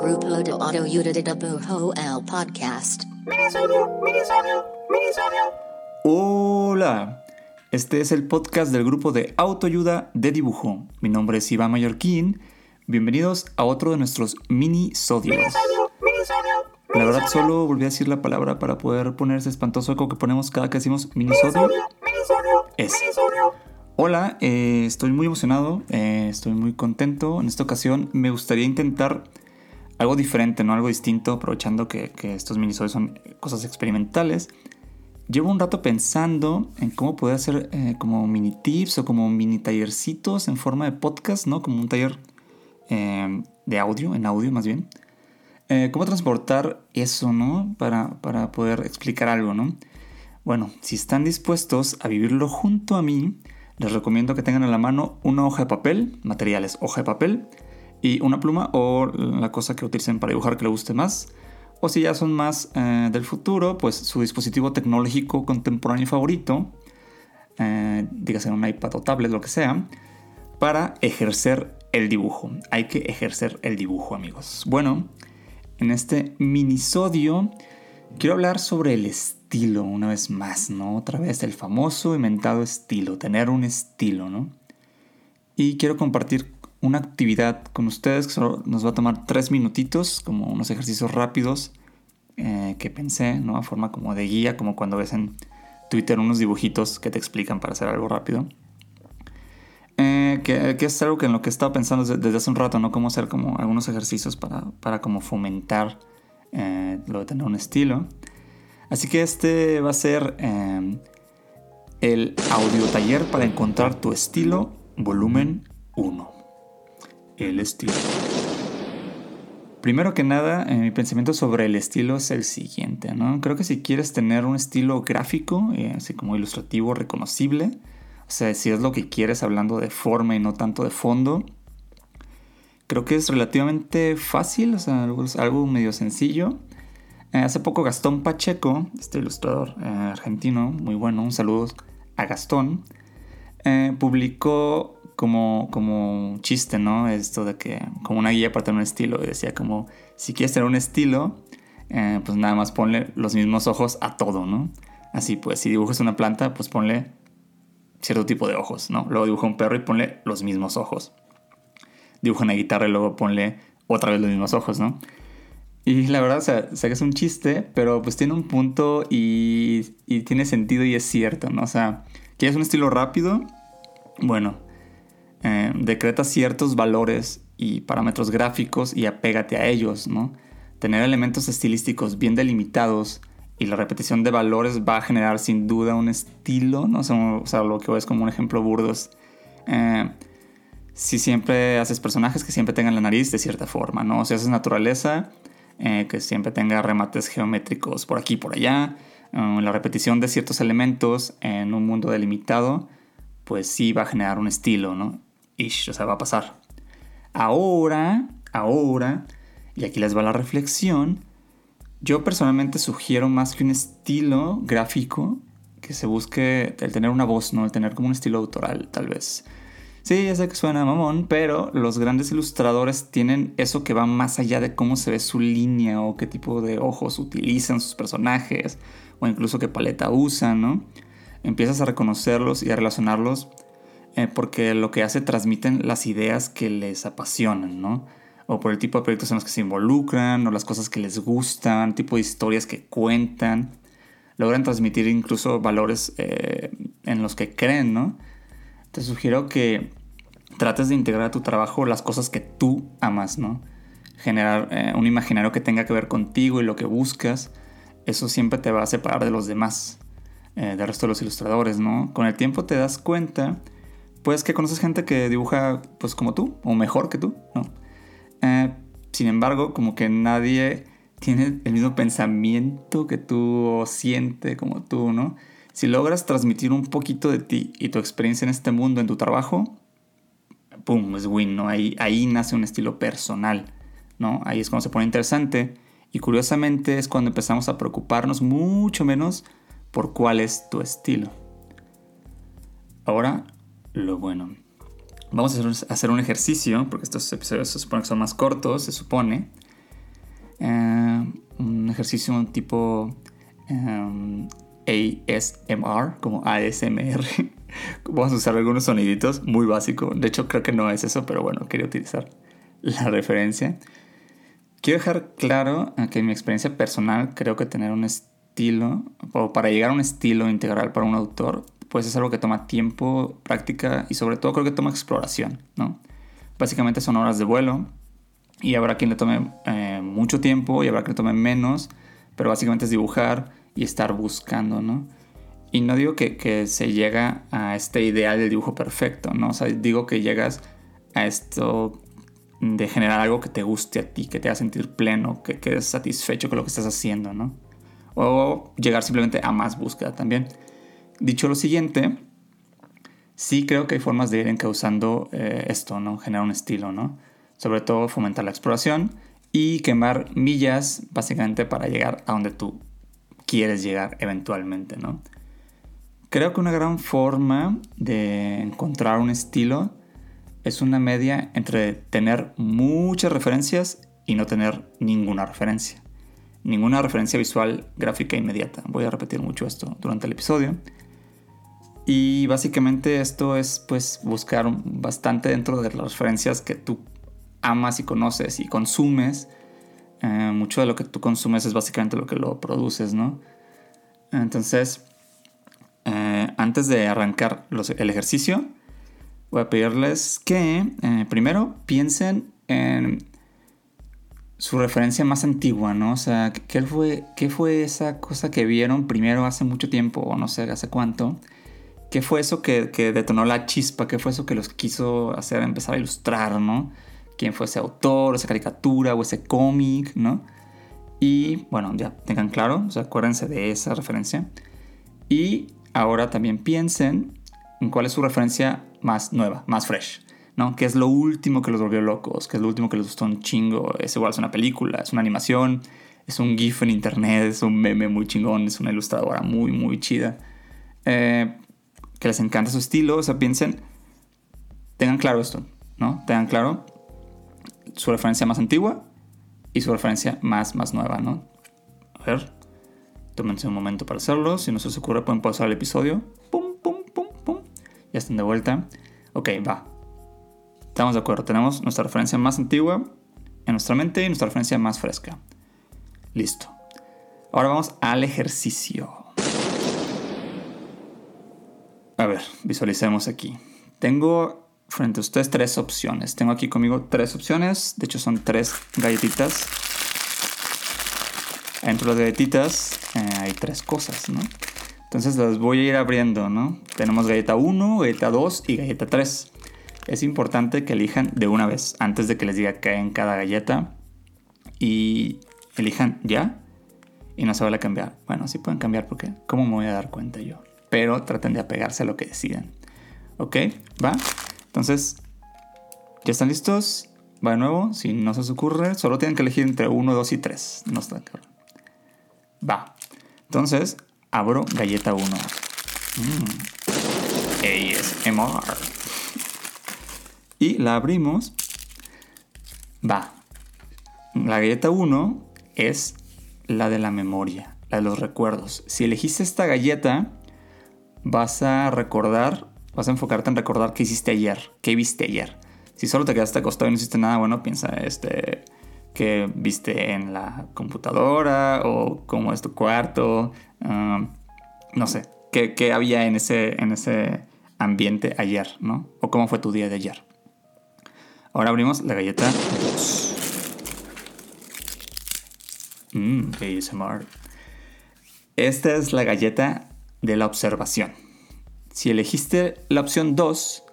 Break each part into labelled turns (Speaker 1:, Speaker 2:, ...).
Speaker 1: Grupo de Auto al Podcast.
Speaker 2: Hola, este es el podcast del grupo de autoayuda de dibujo. Mi nombre es Iván Mallorquín. Bienvenidos a otro de nuestros mini-sodios. La verdad solo volví a decir la palabra para poder poner ese espantoso eco que ponemos cada que decimos minisodio. Es. Hola, eh, estoy muy emocionado, eh, estoy muy contento. En esta ocasión me gustaría intentar algo diferente, ¿no? Algo distinto, aprovechando que, que estos minisodios son cosas experimentales. Llevo un rato pensando en cómo poder hacer eh, como mini tips o como mini tallercitos en forma de podcast, ¿no? Como un taller eh, de audio, en audio más bien. ¿Cómo transportar eso, ¿no? Para, para poder explicar algo, ¿no? Bueno, si están dispuestos a vivirlo junto a mí, les recomiendo que tengan a la mano una hoja de papel, materiales, hoja de papel, y una pluma o la cosa que utilicen para dibujar que les guste más. O si ya son más eh, del futuro, pues su dispositivo tecnológico contemporáneo favorito, eh, dígase un iPad o tablet, lo que sea, para ejercer el dibujo. Hay que ejercer el dibujo, amigos. Bueno, en este minisodio quiero hablar sobre el estilo una vez más, ¿no? Otra vez el famoso inventado estilo, tener un estilo, ¿no? Y quiero compartir una actividad con ustedes que solo nos va a tomar tres minutitos, como unos ejercicios rápidos eh, que pensé, ¿no? A forma como de guía, como cuando ves en Twitter unos dibujitos que te explican para hacer algo rápido. Eh, que, es algo que en lo que he estado pensando desde, desde hace un rato, ¿no? Cómo hacer como algunos ejercicios para, para como fomentar eh, lo de tener un estilo. Así que este va a ser eh, el audio taller para encontrar tu estilo, volumen 1. El estilo. Primero que nada, eh, mi pensamiento sobre el estilo es el siguiente, ¿no? Creo que si quieres tener un estilo gráfico, eh, así como ilustrativo, reconocible, o sea, si es lo que quieres hablando de forma y no tanto de fondo, creo que es relativamente fácil, o sea, algo, algo medio sencillo. Eh, hace poco Gastón Pacheco, este ilustrador eh, argentino, muy bueno, un saludo a Gastón, eh, publicó como, como un chiste, ¿no? Esto de que, como una guía para tener un estilo, y decía como, si quieres tener un estilo, pues nada más ponle los mismos ojos a todo, ¿no? Así pues, si dibujas una planta, pues ponle cierto tipo de ojos, ¿no? Luego dibuja un perro y ponle los mismos ojos. Dibuja una guitarra y luego ponle otra vez los mismos ojos, ¿no? Y la verdad, o sea, que es un chiste, pero pues tiene un punto y, tiene sentido y es cierto, ¿no? O sea, ¿quieres un estilo rápido? Bueno, eh, decreta ciertos valores y parámetros gráficos y apégate a ellos, ¿no? Tener elementos estilísticos bien delimitados y la repetición de valores va a generar sin duda un estilo, ¿no? O sea, o sea, lo que es como un ejemplo burdo es, eh, si siempre haces personajes que siempre tengan la nariz de cierta forma, ¿no? Si haces naturaleza, eh, que siempre tenga remates geométricos por aquí y por allá, eh, la repetición de ciertos elementos en un mundo delimitado, pues sí va a generar un estilo, ¿no? Ish, o sea, va a pasar. Ahora, ahora, y aquí les va la reflexión, yo personalmente sugiero más que un estilo gráfico, que se busque el tener una voz, ¿no? El tener como un estilo autoral, tal vez. Sí, ya sé que suena mamón, pero los grandes ilustradores tienen eso que va más allá de cómo se ve su línea o qué tipo de ojos utilizan sus personajes o incluso qué paleta usan, ¿no? Empiezas a reconocerlos y a relacionarlos eh, porque lo que hace transmiten las ideas que les apasionan, ¿no? O por el tipo de proyectos en los que se involucran o las cosas que les gustan, tipo de historias que cuentan. Logran transmitir incluso valores eh, en los que creen, ¿no? Te sugiero que trates de integrar a tu trabajo las cosas que tú amas, ¿no? Generar eh, un imaginario que tenga que ver contigo y lo que buscas, eso siempre te va a separar de los demás, eh, del resto de los ilustradores, ¿no? Con el tiempo te das cuenta, pues que conoces gente que dibuja pues como tú, o mejor que tú, ¿no? Eh, sin embargo, como que nadie tiene el mismo pensamiento que tú o siente como tú, ¿no? Si logras transmitir un poquito de ti y tu experiencia en este mundo, en tu trabajo, ¡pum! Es win, ¿no? Ahí, ahí nace un estilo personal, ¿no? Ahí es cuando se pone interesante y curiosamente es cuando empezamos a preocuparnos mucho menos por cuál es tu estilo. Ahora, lo bueno. Vamos a hacer, un ejercicio, porque estos episodios se supone que son más cortos, se supone. Eh, un ejercicio tipo em, ASMR, como ASMR. Vamos a usar algunos soniditos, muy básico. De hecho, creo que no es eso, pero bueno, quería utilizar la referencia. Quiero dejar claro que en mi experiencia personal creo que tener un estilo, o para llegar a un estilo integral para un autor, pues es algo que toma tiempo, práctica y sobre todo creo que toma exploración, ¿no? Básicamente son horas de vuelo y habrá quien le tome eh, mucho tiempo y habrá quien le tome menos, pero básicamente es dibujar y estar buscando, ¿no? Y no digo que, se llega a este ideal del dibujo perfecto, ¿no? O sea, digo que llegas a esto de generar algo que te guste a ti, que te haga sentir pleno, que quedes satisfecho con lo que estás haciendo, ¿no? O llegar simplemente a más búsqueda también. Dicho lo siguiente, sí creo que hay formas de ir encauzando eh, esto, ¿no? Generar un estilo, ¿no? Sobre todo fomentar la exploración y quemar millas básicamente para llegar a donde tú quieres llegar eventualmente, ¿no? Creo que una gran forma de encontrar un estilo es una media entre tener muchas referencias y no tener ninguna referencia. Ninguna referencia visual gráfica inmediata. Voy a repetir mucho esto durante el episodio. Y básicamente esto es pues buscar bastante dentro de las referencias que tú amas y conoces y consumes. Eh, mucho de lo que tú consumes es básicamente lo que lo produces, ¿no? Entonces, eh, antes de arrancar el ejercicio, voy a pedirles que eh, primero piensen en su referencia más antigua, ¿no? O sea, ¿qué fue, ¿qué fue esa cosa que vieron primero hace mucho tiempo o no sé, hace cuánto? ¿Qué fue eso que, que detonó la chispa? ¿Qué fue eso que los quiso hacer empezar a ilustrar, ¿no? ¿Quién fue ese autor, esa caricatura o ese cómic, ¿no? Y bueno, ya tengan claro, o sea, acuérdense de esa referencia. Y ahora también piensen en cuál es su referencia más nueva, más fresh, ¿no? ¿Qué es lo último que los volvió locos? ¿Qué es lo último que les gustó un chingo? Es igual, es una película, es una animación, es un GIF en internet, es un meme muy chingón, es una ilustradora muy, muy chida. Eh, que les encanta su estilo, o sea, piensen, tengan claro esto, ¿no? Tengan claro su referencia más antigua y su referencia más, más nueva, ¿no? A ver, tómense un momento para hacerlo. Si no se os ocurre, pueden pausar el episodio. Pum, pum, pum, pum. Ya están de vuelta. Ok, va. Estamos de acuerdo. Tenemos nuestra referencia más antigua en nuestra mente y nuestra referencia más fresca. Listo. Ahora vamos al ejercicio. A ver, visualicemos aquí. Tengo frente a ustedes tres opciones. Tengo aquí conmigo tres opciones. De hecho, son tres galletitas. Dentro de las galletitas eh, hay tres cosas, ¿no? Entonces las voy a ir abriendo, ¿no? Tenemos galleta 1, galleta 2 y galleta 3. Es importante que elijan de una vez, antes de que les diga qué en cada galleta. Y elijan ya y no se vale cambiar. Bueno, sí pueden cambiar porque ¿cómo me voy a dar cuenta yo? Pero traten de apegarse a lo que deciden. ¿Ok? ¿Va? Entonces, ¿ya están listos? Va de nuevo, si no se os ocurre, solo tienen que elegir entre 1, 2 y 3. No está claro. Va. Entonces, abro galleta 1. Mm. ASMR. Y la abrimos. Va. La galleta 1 es la de la memoria, la de los recuerdos. Si elegiste esta galleta, vas a recordar Vas a enfocarte en recordar qué hiciste ayer, qué viste ayer. Si solo te quedaste acostado y no hiciste nada, bueno, piensa este qué viste en la computadora o cómo es tu cuarto. Um, no sé, qué, qué, había en ese, en ese ambiente ayer, ¿no? O cómo fue tu día de ayer. Ahora abrimos la galleta 2. Mmm, ASMR. Esta es la galleta de la observación. Si elegiste la opción 2,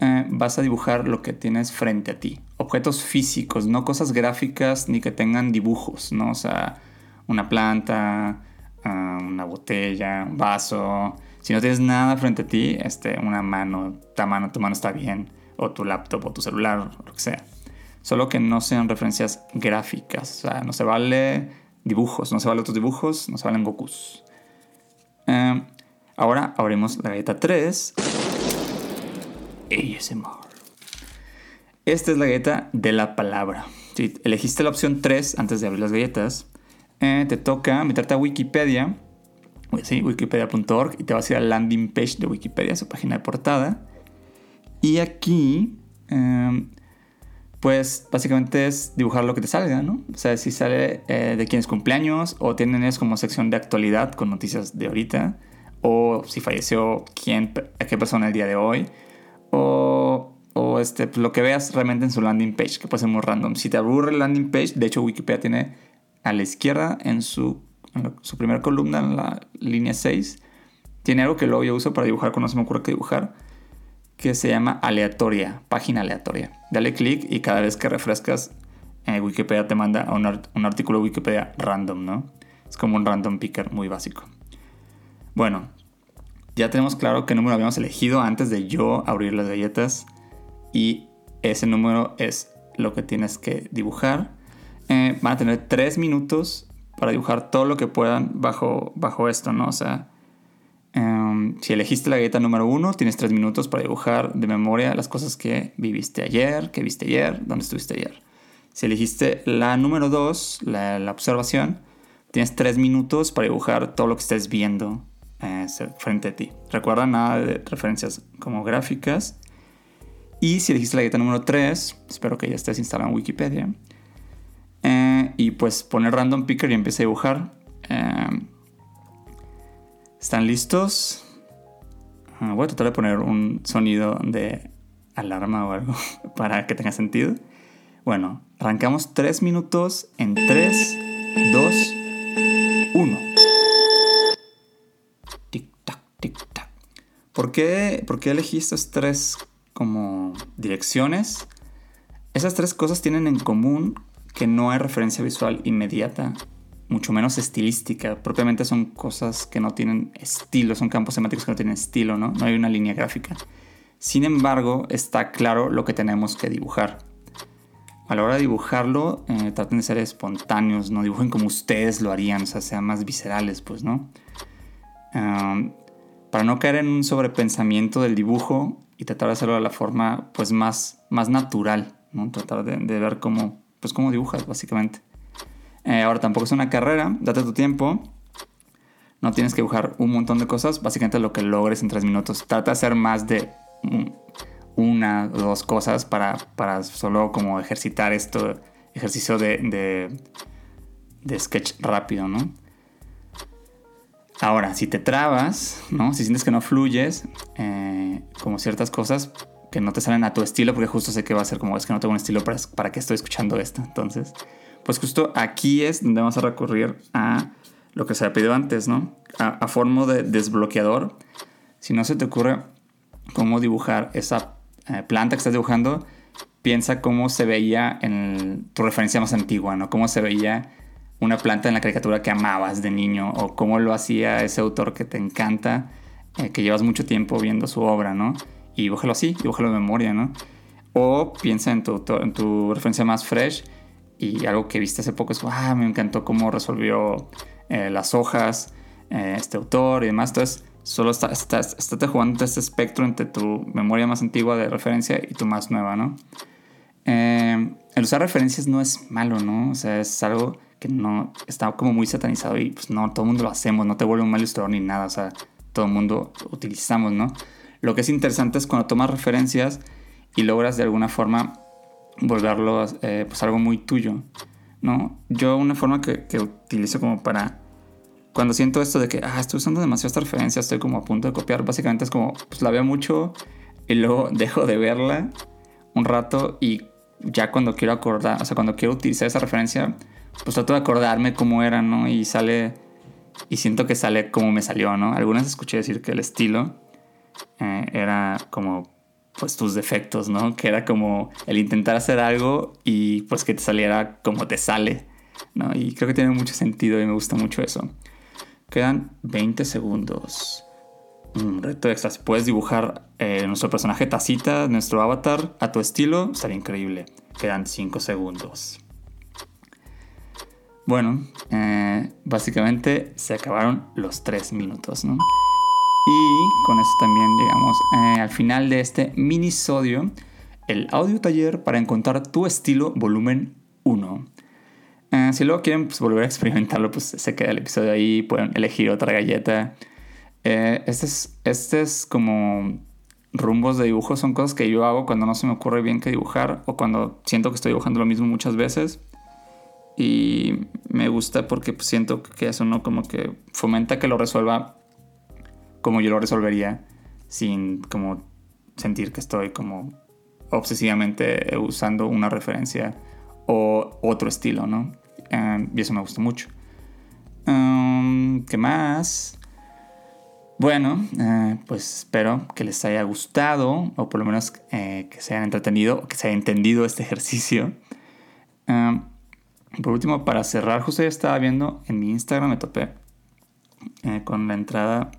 Speaker 2: eh, vas a dibujar lo que tienes frente a ti. Objetos físicos, no cosas gráficas ni que tengan dibujos, ¿no? O sea, una planta, ah, una botella, un vaso. Si no tienes nada frente a ti, este, una mano, tu mano, tu mano está bien, o tu laptop o tu celular, lo que sea. Solo que no sean referencias gráficas, o sea, no se vale dibujos, no se vale otros dibujos, no se valen Gokus. Eh, Ahora abrimos la galleta 3. ASMR. Esta es la galleta de la palabra. Si elegiste la opción 3 antes de abrir las galletas, eh, te toca meterte a Wikipedia, sí, wikipedia.org, y te vas a ir al landing page de Wikipedia, su página de portada. Y aquí, em, pues básicamente es dibujar lo que te salga, ¿no? O sea, si sale eh, de quién es cumpleaños, o tienen es como sección de actualidad con noticias de ahorita, o si falleció quién, a qué persona el día de hoy, o o este, pues, lo que veas realmente en su landing page, que puede ser muy random. Si te aburre el landing page, de hecho Wikipedia tiene a la izquierda en su, su primera columna, en la línea 6, tiene algo que luego yo uso para dibujar cuando se me ocurre qué dibujar, que se llama aleatoria, página aleatoria. Dale clic y cada vez que refrescas, eh, Wikipedia te manda a un, artículo Wikipedia random, ¿no? Es como un random picker muy básico. Bueno, ya tenemos claro qué número habíamos elegido antes de yo abrir las galletas y ese número es lo que tienes que dibujar. Eh, van a tener tres minutos para dibujar todo lo que puedan bajo, bajo esto, ¿no? O sea, em, si elegiste la galleta número uno, tienes tres minutos para dibujar de memoria las cosas que viviste ayer, que viste ayer, dónde estuviste ayer. Si elegiste la número dos, la, observación, tienes tres minutos para dibujar todo lo que estés viendo frente a ti. Recuerda nada de referencias como gráficas y si elegiste la galleta número 3, espero que ya estés instalado en Wikipedia. Eh, y pues poner random picker y empiece a dibujar. Eh, ¿Están listos? Ah, voy a tratar de poner un sonido de alarma o algo para que tenga sentido. Bueno, arrancamos 3 minutos en 3, 2, 1. ¿Por qué, ¿Por qué elegí estos tres como direcciones, esas tres cosas tienen en común que no hay referencia visual inmediata, mucho menos estilística. Propiamente son cosas que no tienen estilo, son campos semánticos que no tienen estilo, ¿no? No hay una línea gráfica. Sin embargo, está claro lo que tenemos que dibujar. A la hora de dibujarlo, eh, traten de ser espontáneos, no dibujen como ustedes lo harían, o sea, sean más viscerales, pues, ¿no? Para no caer en un sobrepensamiento del dibujo, y tratar de hacerlo de la forma pues más, más natural, ¿no? Tratar de, ver cómo, pues cómo dibujas básicamente. Eh, ahora tampoco es una carrera, date tu tiempo, no tienes que dibujar un montón de cosas, básicamente lo que logres en tres minutos. Trata de hacer más de una o dos cosas para, para solo como ejercitar esto, ejercicio de, de, de sketch rápido, ¿no? Ahora, si te trabas, ¿no? Si sientes que no fluyes, eh, como ciertas cosas que no te salen a tu estilo, porque justo sé que va a ser como, es que no tengo un estilo para, para que estoy escuchando esto. Entonces, pues justo aquí es donde vamos a recurrir a lo que se ha pedido antes, ¿no? A, forma de desbloqueador. Si no se te ocurre cómo dibujar esa eh, planta que estás dibujando, piensa cómo se veía en tu referencia más antigua, ¿no? Cómo se veía una planta en la caricatura que amabas de niño o cómo lo hacía ese autor que te encanta, eh, que llevas mucho tiempo viendo su obra, ¿no? Y dibújalo así, dibújalo de memoria, ¿no? O piensa en tu, en tu referencia más fresh y algo que viste hace poco es, ah, me encantó cómo resolvió eh, las hojas eh, este autor y demás. Entonces, solo está, estás jugando este espectro entre tu memoria más antigua de referencia y tu más nueva, ¿no? el usar referencias no es malo, ¿no? O sea, es algo que no está como muy satanizado y pues no, todo el mundo lo hacemos, no te vuelve un mal ilustrador ni nada, o sea, todo el mundo utilizamos, ¿no? Lo que es interesante es cuando tomas referencias y logras de alguna forma volverlo eh, pues algo muy tuyo, ¿no? Yo una forma que, que, utilizo como para... Cuando siento esto de que, ah, estoy usando demasiado esta referencia, estoy como a punto de copiar, básicamente es como, pues la veo mucho y luego dejo de verla un rato y ya cuando quiero acordar, o sea, cuando quiero utilizar esa referencia, pues trato de acordarme cómo era, ¿no? Y sale, y siento que sale como me salió, ¿no? Algunas escuché decir que el estilo eh, era como, pues tus defectos, ¿no? Que era como el intentar hacer algo y pues que te saliera como te sale, ¿no? Y creo que tiene mucho sentido y me gusta mucho eso. Quedan 20 segundos. Un reto extra. Si puedes dibujar eh, nuestro personaje tacita, nuestro avatar, a tu estilo, estaría increíble. Quedan 5 segundos. Bueno, eh, básicamente se acabaron los tres minutos, ¿no? Y con eso también llegamos eh, al final de este minisodio. el audio taller para encontrar tu estilo volumen 1. Eh, si luego quieren pues, volver a experimentarlo, pues se queda el episodio ahí, pueden elegir otra galleta. Este, es, este es como rumbos de dibujo, son cosas que yo hago cuando no se me ocurre bien qué dibujar o cuando siento que estoy dibujando lo mismo muchas veces. Y me gusta porque pues, siento que eso no como que fomenta que lo resuelva como yo lo resolvería sin como sentir que estoy como obsesivamente usando una referencia o otro estilo, ¿no? Em, y eso me gusta mucho. Em, ¿Qué más? Bueno, eh, pues espero que les haya gustado o por lo menos eh, que se hayan entretenido o que se haya entendido este ejercicio. Em, por último, para cerrar, justo ya estaba viendo en mi Instagram, me topé eh, con la entrada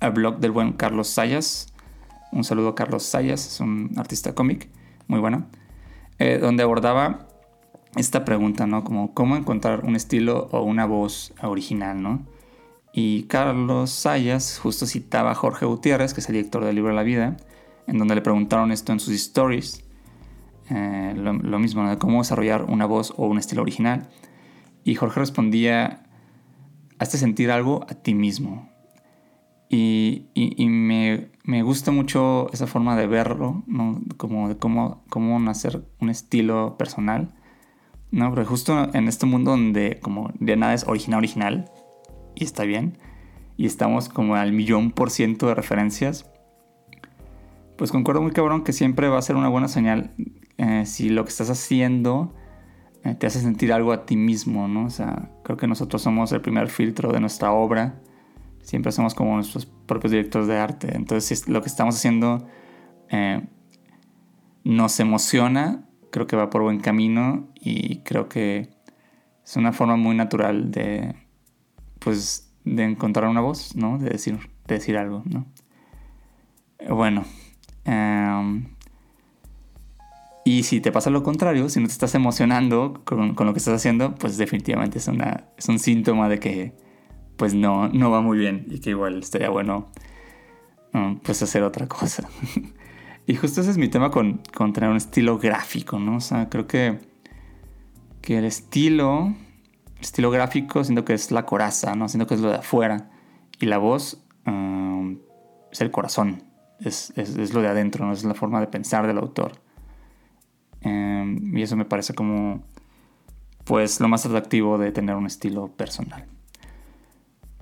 Speaker 2: al blog del buen Carlos Sayas. Un saludo a Carlos Sayas, es un artista cómic muy bueno, donde abordaba esta pregunta, ¿no? Como cómo encontrar un estilo o una voz original, ¿no? Y Carlos Sayas justo citaba a Jorge Gutiérrez, que es el director del libro la vida, en donde le preguntaron esto en sus stories, eh, lo, mismo, de cómo desarrollar una voz o un estilo original. Y Jorge respondía, hazte sentir algo a ti mismo. Y, me, me, gusta mucho esa forma de verlo, ¿no? como de cómo, cómo nacer un estilo personal. ¿no? Pero justo en este mundo donde como de nada es original original, y está bien, y estamos como al millón por ciento de referencias, pues concuerdo muy cabrón que siempre va a ser una buena señal eh, si lo que estás haciendo eh, te hace sentir algo a ti mismo, ¿no? O sea, creo que nosotros somos el primer filtro de nuestra obra, siempre somos como nuestros propios directores de arte, entonces si lo que estamos haciendo eh, nos emociona, creo que va por buen camino y creo que es una forma muy natural de, pues, de encontrar una voz, ¿no? De decir, decir algo, ¿no? Bueno. Em, y si te pasa lo contrario, si no te estás emocionando con, lo que estás haciendo, pues definitivamente es, una, es un síntoma de que pues no, no va muy bien y que igual estaría bueno pues hacer otra cosa. y justo ese es mi tema con, con, tener un estilo gráfico, ¿no? O sea, creo que, que el estilo estilo gráfico siento que es la coraza, ¿no? Siento que es lo de afuera. Y la voz um, es el corazón, es, lo de adentro, ¿no? Es la forma de pensar del autor. Um, y eso me parece como, pues, lo más atractivo de tener un estilo personal.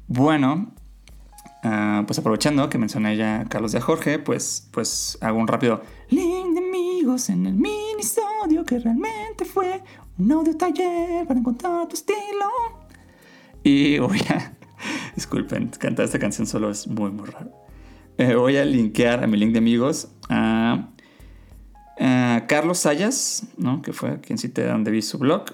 Speaker 2: Bueno, uh, pues aprovechando que mencioné ya a Carlos de Jorge, pues, pues hago un rápido link de amigos en el minisodio que realmente fue un audio taller para encontrar tu estilo. Y voy a. Disculpen, cantar esta canción solo es muy, muy raro. Eh, voy a linkear a mi link de amigos a, Carlos Sayas, ¿no? que fue quien cité donde vi su blog,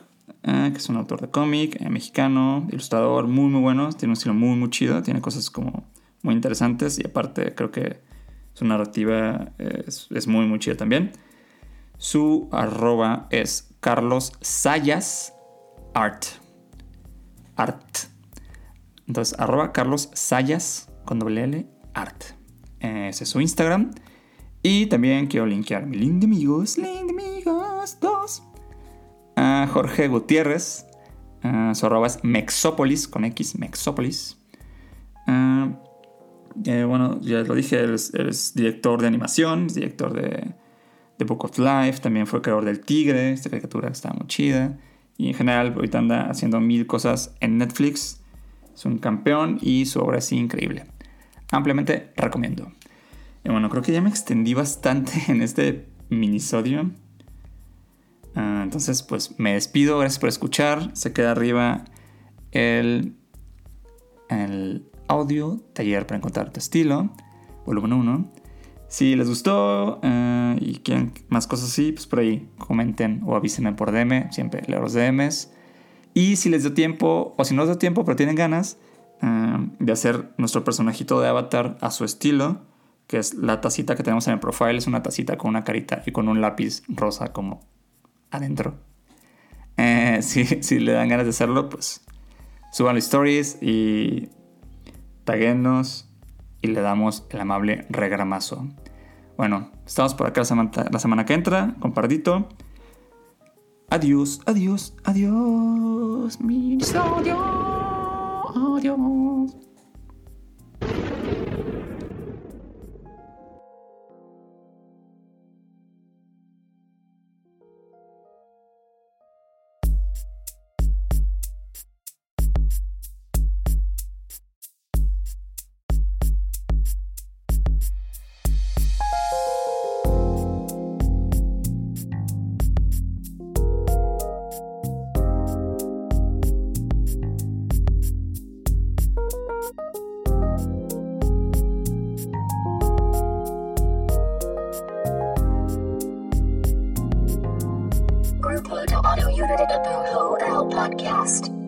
Speaker 2: eh, que es un autor de cómic, eh, mexicano, ilustrador muy, muy bueno, tiene un estilo muy, muy chido, tiene cosas como muy interesantes y aparte creo que su narrativa es, es muy, muy chida también. Su arroba es Carlos Sayas Art. Art. Entonces, arroba Carlos Sayas con doble L Art. Ese es su Instagram. Y también quiero linkear mi link de amigos, link de amigos 2. A Jorge Gutiérrez. su arroba es Mexópolis con X, Mexópolis. Eh, bueno, ya lo dije, es director de animación, es director de The Book of Life, también fue creador del Tigre, esta caricatura está muy chida. Y en general, ahorita anda haciendo mil cosas en Netflix. Es un campeón y su obra es increíble. Ampliamente recomiendo. Y bueno, creo que ya me extendí bastante en este minisodio. Ah, entonces, pues me despido. Gracias por escuchar. Se queda arriba el, el audio, taller para encontrar tu estilo, volumen 1. Si les gustó eh, y quieren más cosas así, pues por ahí comenten o avísenme por DM, siempre leo los DMs. Y si les dio tiempo, o si no les dio tiempo, pero tienen ganas eh, de hacer nuestro personajito de avatar a su estilo, que es la tacita que tenemos en el profile, es una tacita con una carita y con un lápiz rosa como adentro. Eh, si, le dan ganas de hacerlo, pues suban los stories y taguenos y le damos el amable regramazo. Bueno, estamos por acá la semana, la semana que entra, compartito. Adiós, adiós, adiós. Minisodio. Adiós.
Speaker 1: Group Auto Unit Ho L Podcast.